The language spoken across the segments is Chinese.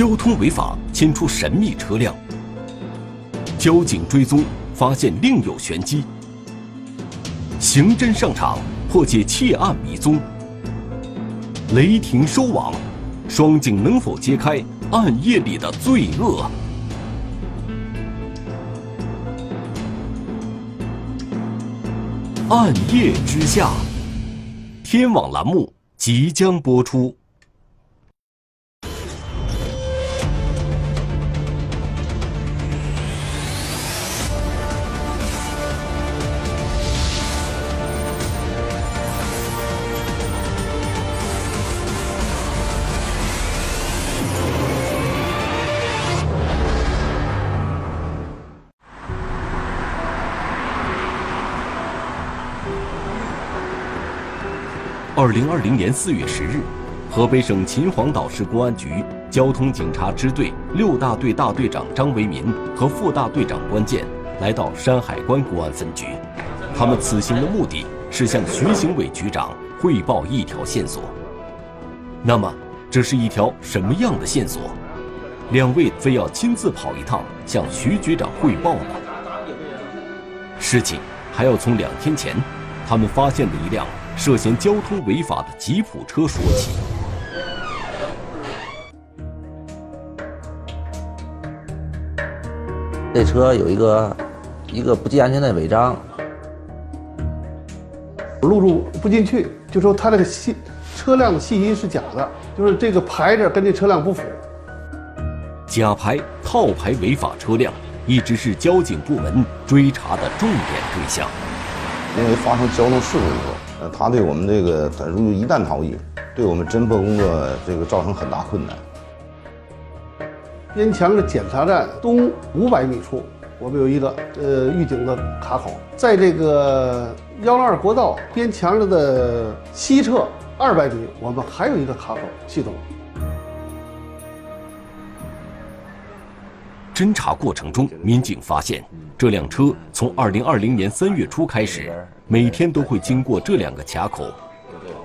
交通违法牵出神秘车辆，交警追踪发现另有玄机，刑侦上场破解窃案迷踪，雷霆收网，双警能否揭开暗夜里的罪恶？暗夜之下，天网栏目即将播出。二零二零年四月十日，河北省秦皇岛市公安局交通警察支队六大队大队长张维民和副大队长关健来到山海关公安分局。他们此行的目的是向徐行伟局长汇报一条线索。那么，这是一条什么样的线索？两位非要亲自跑一趟向徐局长汇报呢？事情还要从两天前，他们发现的一辆。涉嫌交通违法的吉普车说起。这车有一个一个不系安全带违章，录入不进去，就说他这个信车辆的信息是假的，就是这个牌子跟这车辆不符。假牌、套牌违法车辆一直是交警部门追查的重点对象。因为发生交通事故以后。呃，他对我们这个，如果一旦逃逸，对我们侦破工作这个造成很大困难。边墙的检查站东五百米处，我们有一个呃预警的卡口，在这个幺零二国道边墙的西侧二百米，我们还有一个卡口系统。侦查过程中，民警发现这辆车从二零二零年三月初开始。每天都会经过这两个卡口，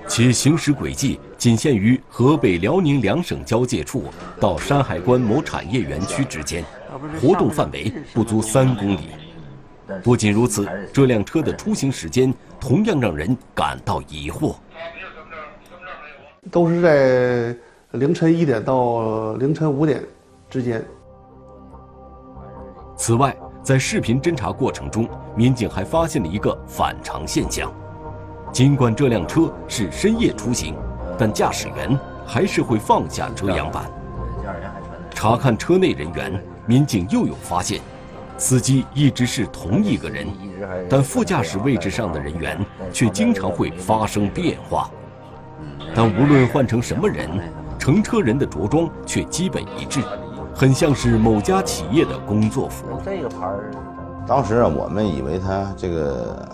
其行驶轨迹仅限于河北辽宁两省交界处到山海关某产业园区之间，活动范围不足三公里。不仅如此，这辆车的出行时间同样让人感到疑惑。都是在凌晨一点到凌晨五点之间。此外，在视频侦查过程中，民警还发现了一个反常现象：尽管这辆车是深夜出行，但驾驶员还是会放下遮阳板。查看车内人员，民警又有发现：司机一直是同一个人，但副驾驶位置上的人员却经常会发生变化。但无论换成什么人，乘车人的着装却基本一致。很像是某家企业的工作服。这个牌儿，当时啊，我们以为他这个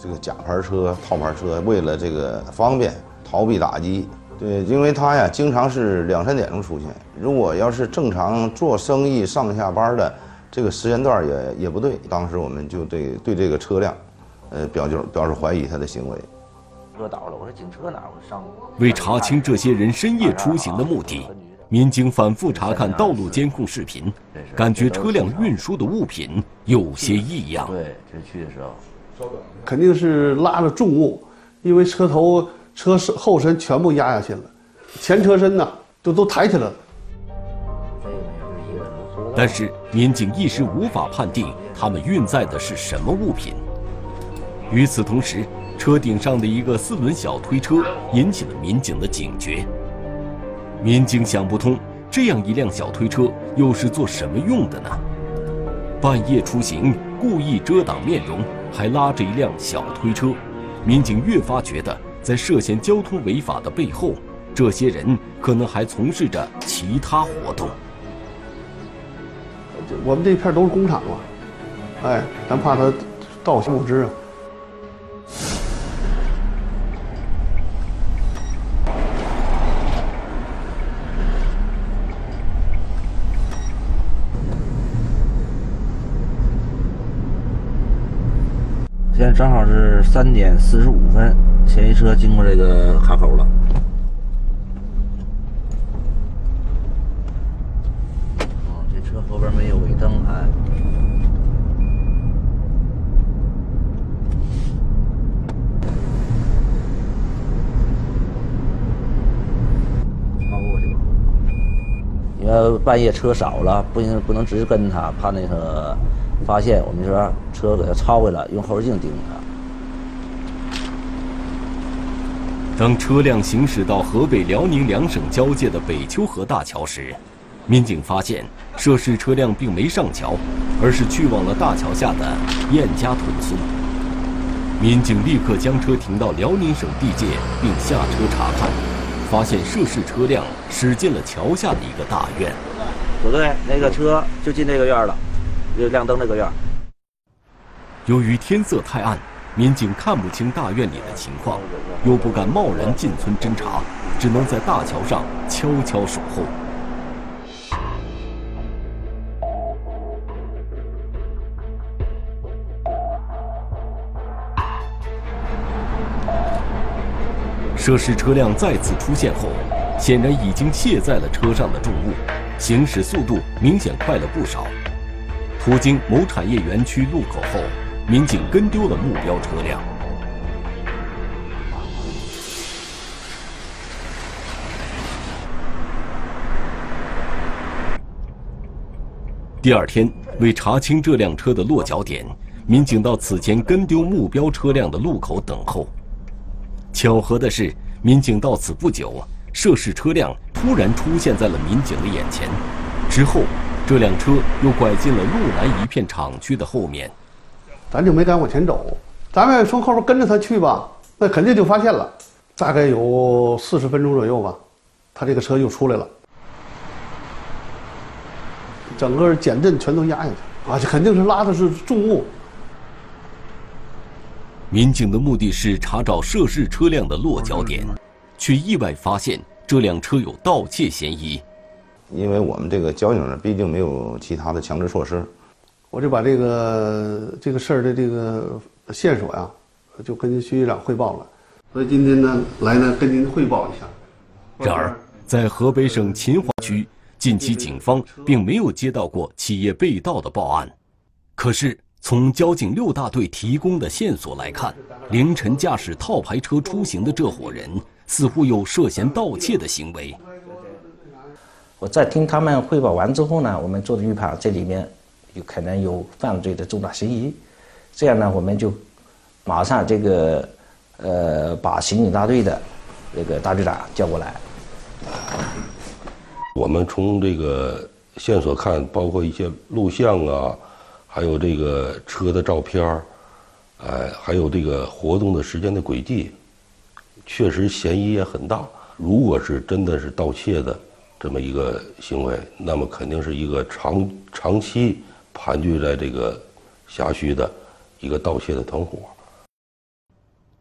这个假牌车、套牌车，为了这个方便逃避打击。对，因为他呀，经常是两三点钟出现。如果要是正常做生意、上下班的这个时间段也也不对。当时我们就对对这个车辆，呃，表就表示怀疑他的行为。车倒了，我说警车哪？我上。为查清这些人深夜出行的目的。民警反复查看道路监控视频，感觉车辆运输的物品有些异样。对，这去的时候，肯定是拉着重物，因为车头、车身后身全部压下去了，前车身呢都都抬起来了。但是民警一时无法判定他们运载的是什么物品。与此同时，车顶上的一个四轮小推车引起了民警的警觉。民警想不通，这样一辆小推车又是做什么用的呢？半夜出行，故意遮挡面容，还拉着一辆小推车，民警越发觉得，在涉嫌交通违法的背后，这些人可能还从事着其他活动。我们这片都是工厂嘛，哎，咱怕他盗窃物资啊。现在正好是三点四十五分，嫌疑车经过这个卡口了。这车后边没有尾灯哎。因为半夜车少了，不行不能直接跟他，怕那个发现。我们就说车给他超回来，用后视镜盯着他。当车辆行驶到河北辽宁两省交界的北秋河大桥时，民警发现涉事车辆并没上桥，而是去往了大桥下的燕家屯村。民警立刻将车停到辽宁省地界，并下车查看。发现涉事车辆驶进了桥下的一个大院。不对，那个车就进这个院了，就亮灯那个院。由于天色太暗，民警看不清大院里的情况，又不敢贸然进村侦查，只能在大桥上悄悄守候。涉事车辆再次出现后，显然已经卸载了车上的重物，行驶速度明显快了不少。途经某产业园区路口后，民警跟丢了目标车辆。第二天，为查清这辆车的落脚点，民警到此前跟丢目标车辆的路口等候。巧合的是，民警到此不久，涉事车辆突然出现在了民警的眼前。之后，这辆车又拐进了路南一片厂区的后面。咱就没敢往前走，咱们从后边跟着他去吧，那肯定就发现了。大概有四十分钟左右吧，他这个车又出来了，整个减震全都压下去啊！这肯定是拉的是重物。民警的目的是查找涉事车辆的落脚点，却意外发现这辆车有盗窃嫌疑。因为我们这个交警呢，毕竟没有其他的强制措施，我就把这个这个事儿的这个线索呀，就跟徐局长汇报了。所以今天呢，来呢跟您汇报一下。然而，在河北省秦皇区，近期警方并没有接到过企业被盗的报案。可是。从交警六大队提供的线索来看，凌晨驾驶套牌车出行的这伙人似乎有涉嫌盗窃的行为。我在听他们汇报完之后呢，我们做的预判，这里面有可能有犯罪的重大嫌疑。这样呢，我们就马上这个呃，把刑警大队的那个大队长叫过来。我们从这个线索看，包括一些录像啊。还有这个车的照片儿，哎，还有这个活动的时间的轨迹，确实嫌疑也很大。如果是真的是盗窃的这么一个行为，那么肯定是一个长长期盘踞在这个辖区的一个盗窃的团伙。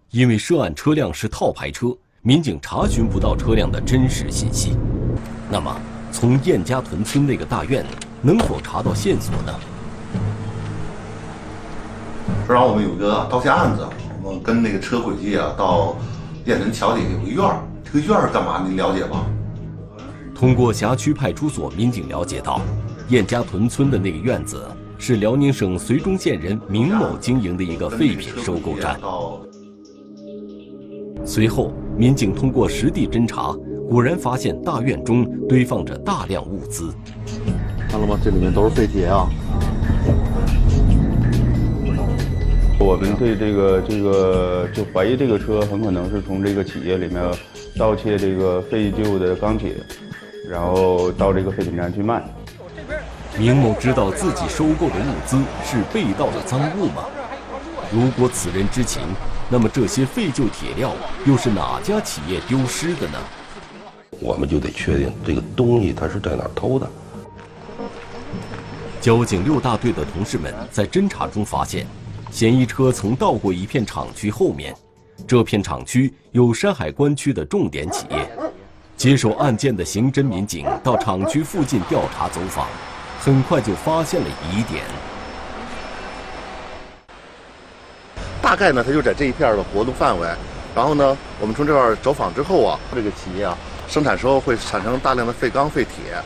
因为涉案车辆是套牌车，民警查询不到车辆的真实信息。那么，从燕家屯村那个大院能否查到线索呢？这让我们有个盗窃案子，我们跟那个车轨迹啊，到燕屯桥底下有个院儿，这个院儿干嘛？您了解吗？通过辖区派出所民警了解到，燕家屯村的那个院子是辽宁省绥中县人明某经营的一个废品收购站。随后，民警通过实地侦查，果然发现大院中堆放着大量物资。看了吗？这里面都是废铁啊。我们对这个这个就怀疑这个车很可能是从这个企业里面盗窃这个废旧的钢铁，然后到这个废品站去卖。明某知道自己收购的物资是被盗的赃物吗？如果此人知情，那么这些废旧铁料又是哪家企业丢失的呢？我们就得确定这个东西他是在哪偷的。交警六大队的同事们在侦查中发现。嫌疑车曾到过一片厂区后面，这片厂区有山海关区的重点企业。接手案件的刑侦民警到厂区附近调查走访，很快就发现了疑点。大概呢，他就在这一片的活动范围。然后呢，我们从这块走访之后啊，这个企业啊，生产时候会产生大量的废钢废铁。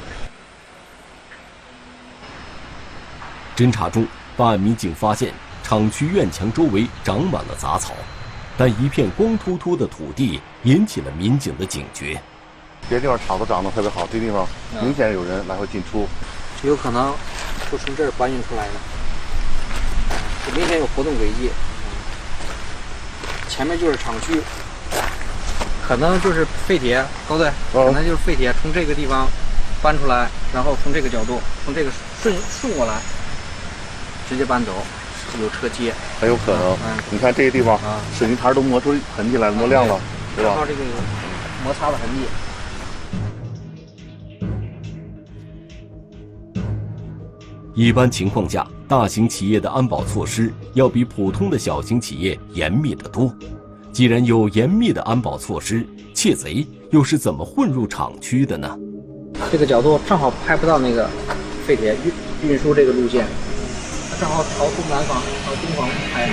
侦查中，办案民警发现厂区院墙周围长满了杂草，但一片光秃秃的土地引起了民警的警觉。别地方草都长得特别好，这地方明显有人来回进出，有可能就从这儿搬运出来的，这明显有活动轨迹。前面就是厂区，可能就是废铁，高队，可能就是废铁从这个地方搬出来，然后从这个角度，从这个顺顺过来，直接搬走，有车接，很有可能。你看这个地方，水泥台都磨出痕迹来了，磨亮了，对吧？靠这个摩擦的痕迹。一般情况下，大型企业的安保措施要比普通的小型企业严密得多。既然有严密的安保措施，窃贼又是怎么混入厂区的呢？这个角度正好拍不到那个废铁运运输这个路线，它正好朝东南方、朝东方拍。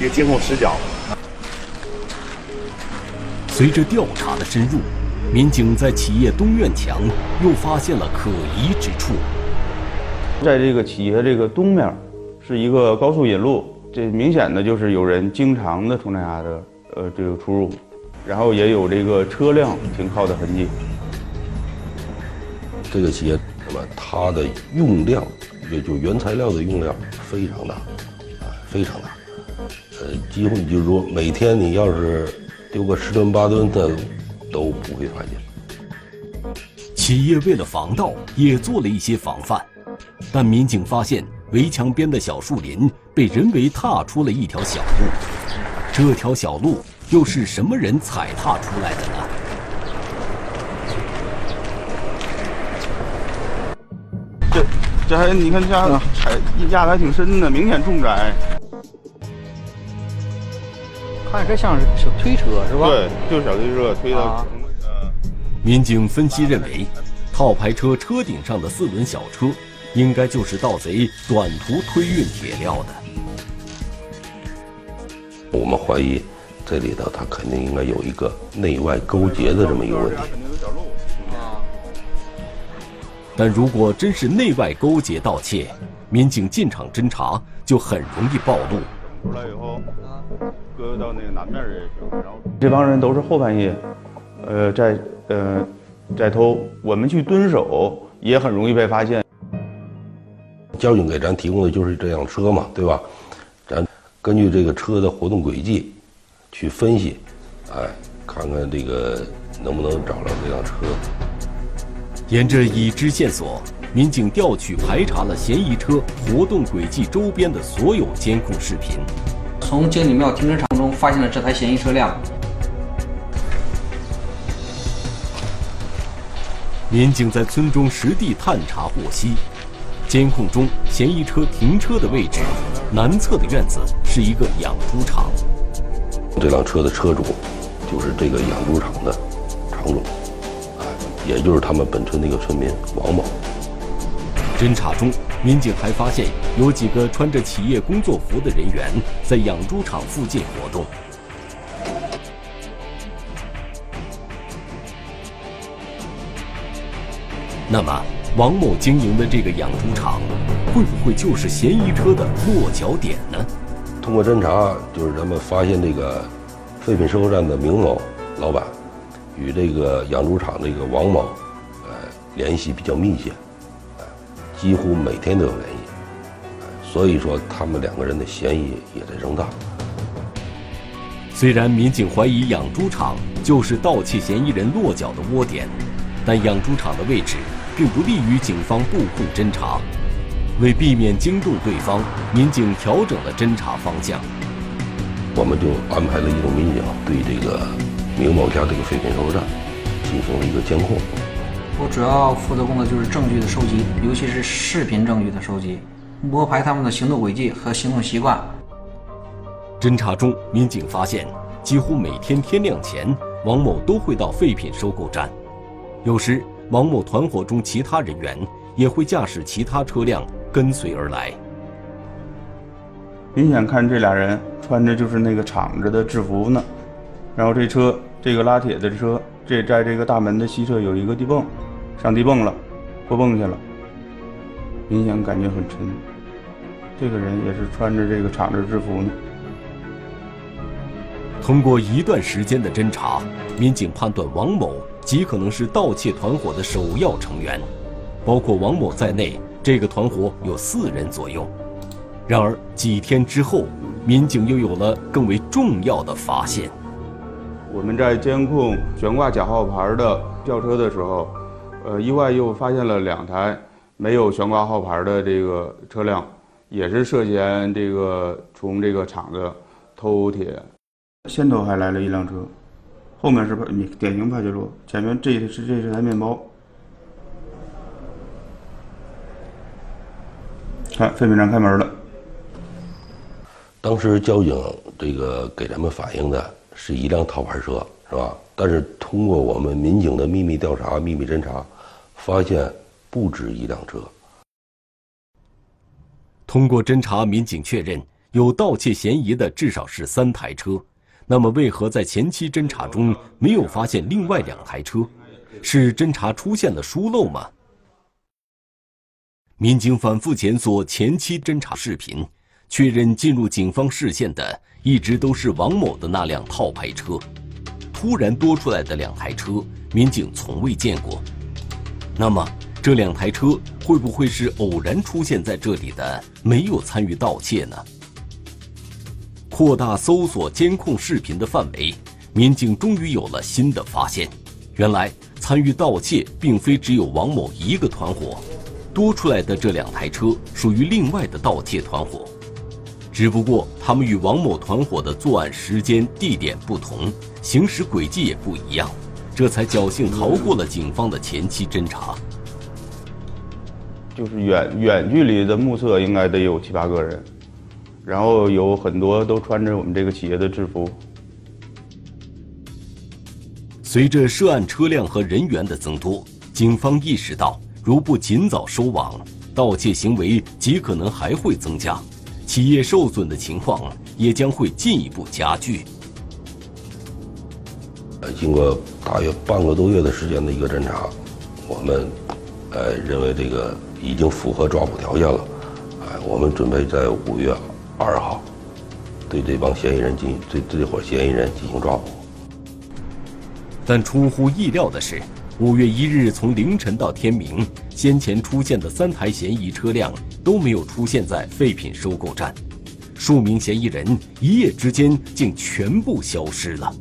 一个监控死角。随着调查的深入。民警在企业东院墙又发现了可疑之处，在这个企业这个东面，是一个高速引路，这明显的就是有人经常的从那嘎的呃这个出入，然后也有这个车辆停靠的痕迹。这个企业那么它的用量，也就原材料的用量非常大，啊非常大，呃几乎你就是说每天你要是丢个十吨八吨的。都不会发现。企业为了防盗，也做了一些防范，但民警发现围墙边的小树林被人为踏出了一条小路。这条小路又是什么人踩踏出来的呢？这这还你看这踩压的还挺深的，明显重载。看这像是小推车是吧？对，就是小推车推的。民警分析认为，套牌车车顶上的四轮小车，应该就是盗贼短途推运铁料的。我们怀疑，这里头他肯定应该有一个内外勾结的这么一个问题。但如果真是内外勾结盗窃，民警进场侦查就很容易暴露。出来以后。搁到那个南面也行，然后这帮人都是后半夜，呃，在呃在偷，我们去蹲守也很容易被发现。交警给咱提供的就是这辆车嘛，对吧？咱根据这个车的活动轨迹去分析，哎，看看这个能不能找到这辆车。沿着已知线索，民警调取排查了嫌疑车活动轨迹周边的所有监控视频。从经理庙停车场中发现了这台嫌疑车辆。民警在村中实地探查获悉，监控中嫌疑车停车的位置，南侧的院子是一个养猪场。这辆车的车主就是这个养猪场的场主，哎，也就是他们本村的一个村民王某。侦查中。民警还发现有几个穿着企业工作服的人员在养猪场附近活动。那么，王某经营的这个养猪场，会不会就是嫌疑车的落脚点呢？通过侦查，就是咱们发现这个废品收购站的明某老板与这个养猪场这个王某，呃，联系比较密切。几乎每天都有联系，所以说他们两个人的嫌疑也在增大。虽然民警怀疑养猪场就是盗窃嫌疑人落脚的窝点，但养猪场的位置并不利于警方布控侦查。为避免惊动对方，民警调整了侦查方向。我们就安排了一众民警对这个明某家这个废品收购站进行了一个监控。我主要负责工作就是证据的收集，尤其是视频证据的收集，摸排他们的行动轨迹和行动习惯。侦查中，民警发现，几乎每天天亮前，王某都会到废品收购站。有时，王某团伙中其他人员也会驾驶其他车辆跟随而来。明显看这俩人穿着就是那个厂子的制服呢，然后这车，这个拉铁的车，这在这个大门的西侧有一个地泵。上地蹦了，过泵去了，明显感觉很沉。这个人也是穿着这个厂子制服呢。通过一段时间的侦查，民警判断王某极可能是盗窃团伙的首要成员，包括王某在内，这个团伙有四人左右。然而几天之后，民警又有了更为重要的发现。我们在监控悬挂假号牌的轿车的时候，呃，意外又发现了两台没有悬挂号牌的这个车辆，也是涉嫌这个从这个厂子偷铁。先头还来了一辆车，后面是派典型派切罗，前面这是这是台面包。看废品站开门了。当时交警这个给咱们反映的是一辆套牌车，是吧？但是通过我们民警的秘密调查、秘密侦查，发现不止一辆车。通过侦查，民警确认有盗窃嫌疑的至少是三台车。那么，为何在前期侦查中没有发现另外两台车？是侦查出现了疏漏吗？民警反复检索前期侦查视频，确认进入警方视线的一直都是王某的那辆套牌车。突然多出来的两台车，民警从未见过。那么，这两台车会不会是偶然出现在这里的，没有参与盗窃呢？扩大搜索监控视频的范围，民警终于有了新的发现。原来参与盗窃并非只有王某一个团伙，多出来的这两台车属于另外的盗窃团伙，只不过他们与王某团伙的作案时间、地点不同，行驶轨迹也不一样，这才侥幸逃过了警方的前期侦查。就是远远距离的目测，应该得有七八个人。然后有很多都穿着我们这个企业的制服。随着涉案车辆和人员的增多，警方意识到，如不尽早收网，盗窃行为极可能还会增加，企业受损的情况也将会进一步加剧。经过大约半个多月的时间的一个侦查，我们，呃，认为这个已经符合抓捕条件了，哎，我们准备在五月。二号，对这帮嫌疑人进行对这伙嫌疑人进行抓捕。但出乎意料的是，五月一日从凌晨到天明，先前出现的三台嫌疑车辆都没有出现在废品收购站，数名嫌疑人一夜之间竟全部消失了。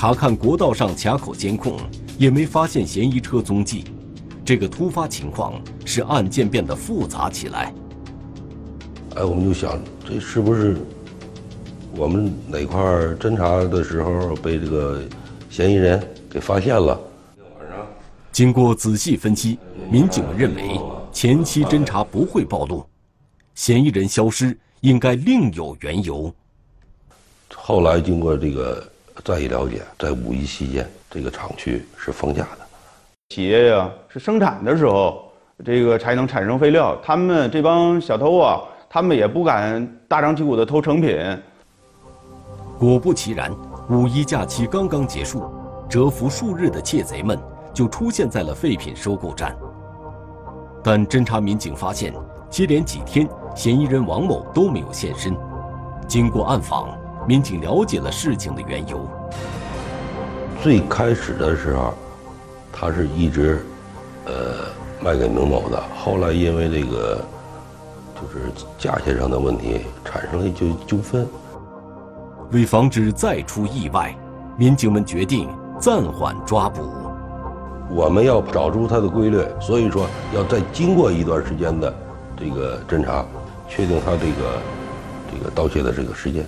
查看国道上卡口监控，也没发现嫌疑车踪迹。这个突发情况使案件变得复杂起来。哎，我们就想，这是不是我们哪块侦查的时候被这个嫌疑人给发现了？经过仔细分析，民警们认为前期侦查不会暴露，嫌疑人消失应该另有缘由。后来经过这个再一了解，在五一期间，这个厂区是放假的。企业呀，是生产的时候，这个才能产生废料。他们这帮小偷啊。他们也不敢大张旗鼓的偷成品。果不其然，五一假期刚刚结束，蛰伏数日的窃贼们就出现在了废品收购站。但侦查民警发现，接连几天嫌疑人王某都没有现身。经过暗访，民警了解了事情的缘由。最开始的时候，他是一直，呃，卖给明某的。后来因为这个。就是价钱上的问题产生了一些纠纷。为防止再出意外，民警们决定暂缓抓捕。我们要找出它的规律，所以说要再经过一段时间的这个侦查，确定他这个这个盗窃的这个时间。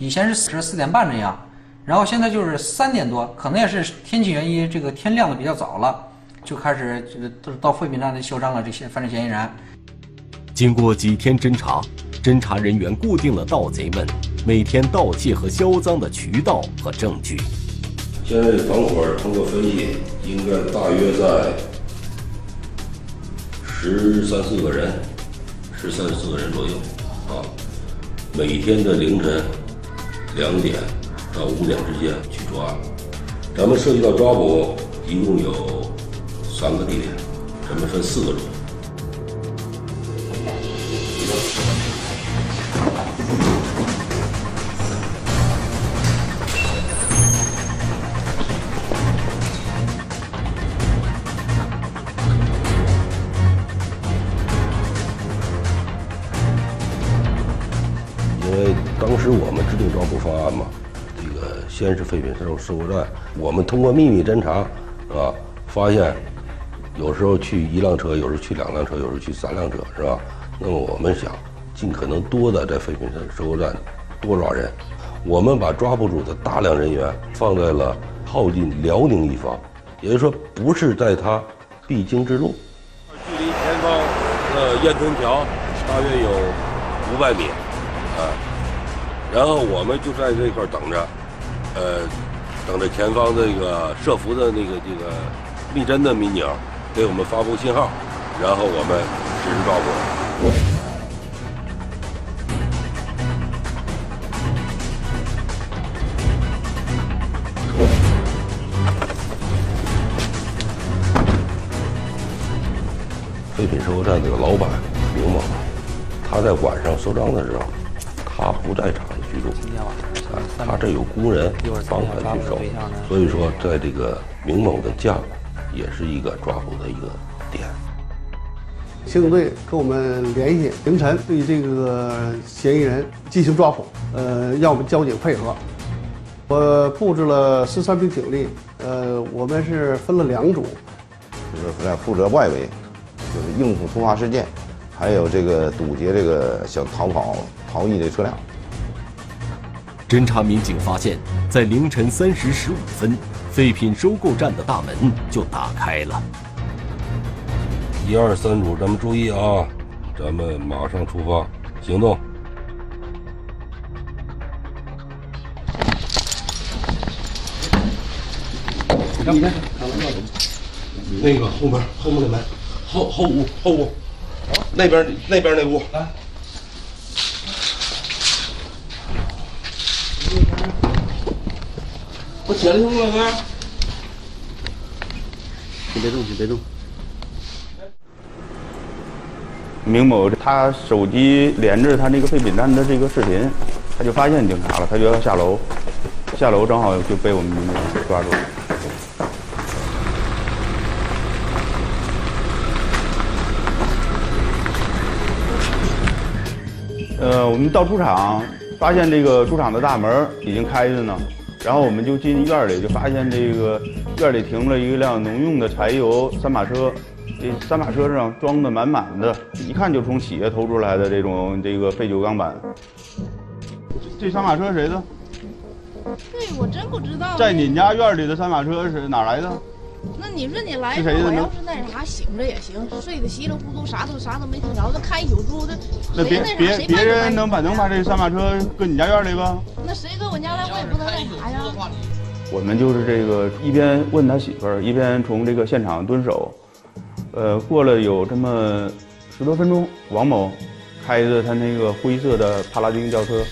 以前是四四点半这样，然后现在就是三点多，可能也是天气原因，这个天亮的比较早了，就开始这个都到废品站来销赃了这些犯罪嫌疑人。经过几天侦查，侦查人员固定了盗贼们每天盗窃和销赃的渠道和证据。现在团伙通过分析，应该大约在十三四个人，十三四个人左右。啊，每天的凌晨两点到五点之间去抓。咱们涉及到抓捕，一共有三个地点，咱们分四个组。废品收收购站，我们通过秘密侦查，是吧？发现有时候去一辆车，有时候去两辆车，有时候去三辆车，是吧？那么我们想尽可能多的在废品收收购站多抓人，我们把抓捕组的大量人员放在了靠近辽宁一方，也就是说不是在他必经之路。距离前方呃燕屯桥大约有五百米，啊，然后我们就在这块等着，呃，等着前方这个设伏的那个这个密侦的民警给我们发布信号，然后我们实施抓捕。废品收购站这个老板刘某，他在晚上收账的时候，他不在厂子居住，啊，他这有工人帮他去收，所以说在这个明某的家，也是一个抓捕的一个点。刑警队跟我们联系，凌晨对这个嫌疑人进行抓捕，呃，让我们交警配合。我布置了十三名警力，呃，我们是分了两组，就是在负责外围，就是应付突发事件，还有这个堵截这个想逃跑逃逸的车辆。侦查民警发现，在凌晨三时十五分，废品收购站的大门就打开了。一二三组，咱们注意啊，咱们马上出发，行动。你看，那个后门后面的门，后后屋后屋，那边那边那屋。我起来行不，老哥？你别动，你别动。明某他手机连着他那个废品站的这个视频，他就发现警察了，他就要下楼，下楼正好就被我们民警抓住了。呃，我们到猪场，发现这个猪场的大门已经开着呢，然后我们就进院里，就发现这个院里停了一辆农用的柴油三马车，这三马车上装的满满的，一看就从企业偷出来的这种这个废旧钢板。这三马车谁的？对，我真不知道。在你家院里的三马车是哪来的？那你说你来我要是那啥醒着也行，睡得稀里糊涂，啥都啥都没听着，那开一宿猪的，那别谁那啥别别谁办就办人能把能把这三马车搁你家院里吧？那谁搁我家来，我也不能那啥呀。我们就是这个一边问他媳妇儿，一边从这个现场蹲守。呃，过了有这么十多分钟，王某开着他那个灰色的帕拉丁轿车，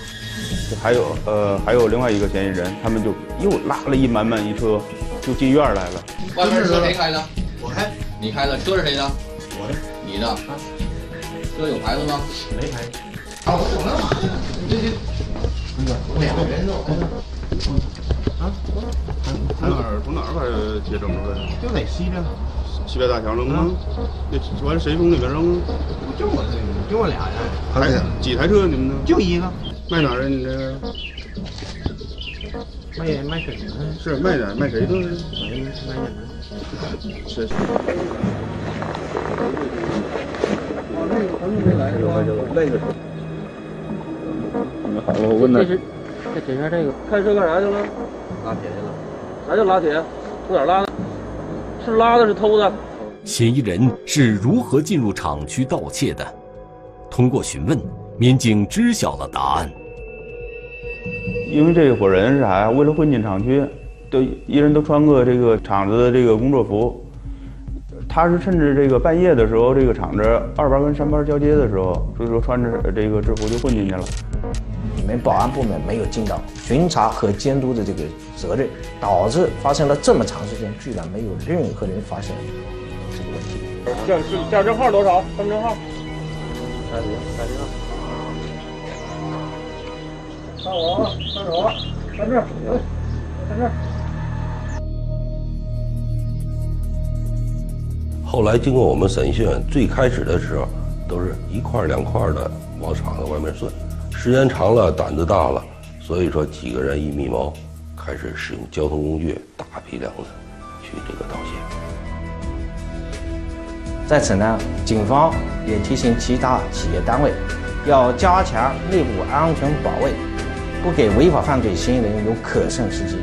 还有呃还有另外一个嫌疑人，他们就又拉了一满满一车，就进院来了。外面车谁开的？我开。你开的，车是谁的？我的。你的。车有牌子吗？没牌。啊，我怎么了？这这，我两个人都。啊？从哪儿从哪儿把铁整出来的？就在西边。西边大桥扔吗？那完谁从里边扔？就我这个，就我俩人。台几台车你们呢？就一个。卖哪儿啊？你这个？卖卖水的。是卖哪儿？卖谁的？卖卖雁门。是。那个朋友没来是吧？那个。好了，我问他。这是这底下这个开车干啥去了？拉铁去了。啥叫拉铁？从哪拉的？是拉的，是偷的。嫌疑人是如何进入厂区盗窃的？通过询问，民警知晓了答案。因为这伙人是啥呀？为了混进厂区，都一人都穿个这个厂子的这个工作服。他是趁着这个半夜的时候，这个厂子二班跟三班交接的时候，所以说穿着这个制服就混进去了。你们保安部门没有尽到巡查和监督的这个责任，导致发生了这么长时间，居然没有任何人发现这个问题。驾驶驾驶证号多少？身份证号？开始，开始了。看我，看着我，在这，在这。后来经过我们审讯，最开始的时候都是一块两块的往厂子外面顺，时间长了胆子大了，所以说几个人一密谋，开始使用交通工具大批量的去这个盗窃。在此呢，警方也提醒其他企业单位要加强内部安全保卫，不给违法犯罪嫌疑人有可乘之机。